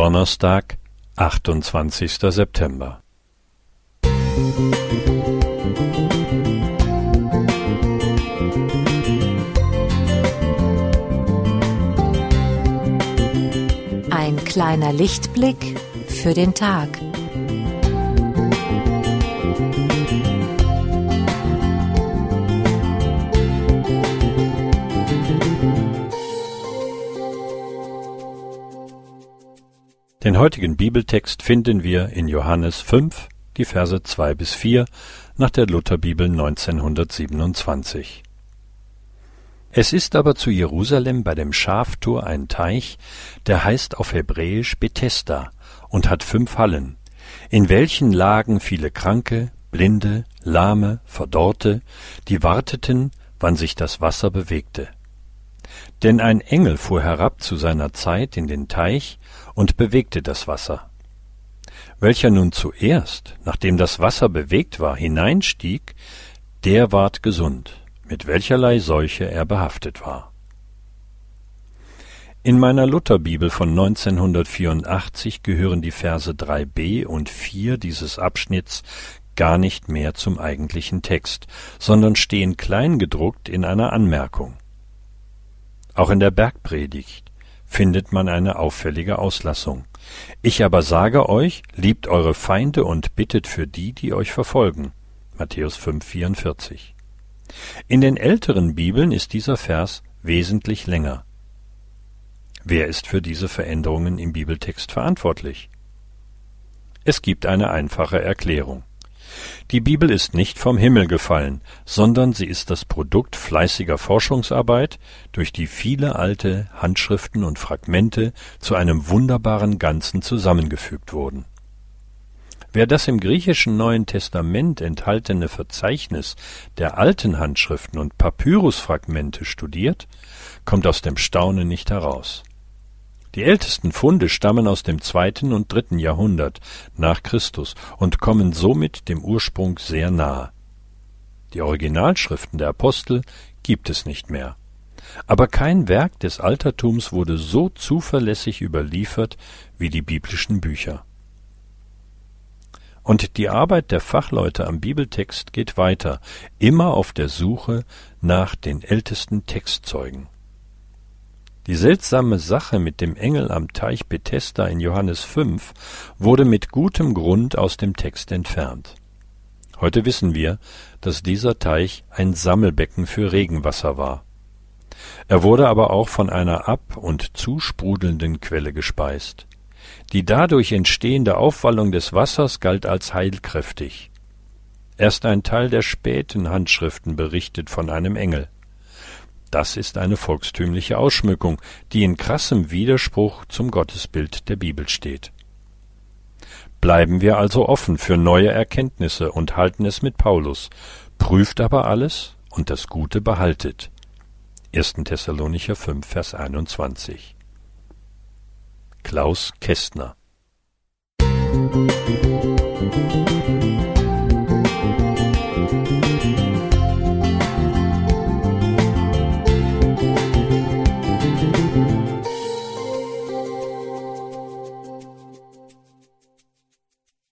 Donnerstag, 28. September. Ein kleiner Lichtblick für den Tag. Den heutigen Bibeltext finden wir in Johannes 5, die Verse 2 bis 4 nach der Lutherbibel 1927. Es ist aber zu Jerusalem bei dem Schaftor ein Teich, der heißt auf Hebräisch Bethesda und hat fünf Hallen, in welchen lagen viele Kranke, Blinde, Lahme, Verdorrte, die warteten, wann sich das Wasser bewegte. Denn ein Engel fuhr herab zu seiner Zeit in den Teich und bewegte das Wasser. Welcher nun zuerst, nachdem das Wasser bewegt war, hineinstieg, der ward gesund, mit welcherlei Seuche er behaftet war. In meiner Lutherbibel von 1984 gehören die Verse 3b und 4 dieses Abschnitts gar nicht mehr zum eigentlichen Text, sondern stehen kleingedruckt in einer Anmerkung. Auch in der Bergpredigt findet man eine auffällige Auslassung. Ich aber sage euch, liebt eure Feinde und bittet für die, die euch verfolgen. Matthäus 5,44. In den älteren Bibeln ist dieser Vers wesentlich länger. Wer ist für diese Veränderungen im Bibeltext verantwortlich? Es gibt eine einfache Erklärung. Die Bibel ist nicht vom Himmel gefallen, sondern sie ist das Produkt fleißiger Forschungsarbeit, durch die viele alte Handschriften und Fragmente zu einem wunderbaren Ganzen zusammengefügt wurden. Wer das im griechischen Neuen Testament enthaltene Verzeichnis der alten Handschriften und Papyrusfragmente studiert, kommt aus dem Staunen nicht heraus. Die ältesten Funde stammen aus dem zweiten und dritten Jahrhundert nach Christus und kommen somit dem Ursprung sehr nahe. Die Originalschriften der Apostel gibt es nicht mehr. Aber kein Werk des Altertums wurde so zuverlässig überliefert wie die biblischen Bücher. Und die Arbeit der Fachleute am Bibeltext geht weiter, immer auf der Suche nach den ältesten Textzeugen. Die seltsame Sache mit dem Engel am Teich Bethesda in Johannes 5 wurde mit gutem Grund aus dem Text entfernt. Heute wissen wir, dass dieser Teich ein Sammelbecken für Regenwasser war. Er wurde aber auch von einer ab- und zusprudelnden Quelle gespeist. Die dadurch entstehende Aufwallung des Wassers galt als heilkräftig. Erst ein Teil der späten Handschriften berichtet von einem Engel. Das ist eine volkstümliche Ausschmückung, die in krassem Widerspruch zum Gottesbild der Bibel steht. Bleiben wir also offen für neue Erkenntnisse und halten es mit Paulus, prüft aber alles und das Gute behaltet. 1. Thessalonicher 5, Vers 21. Klaus Kästner Musik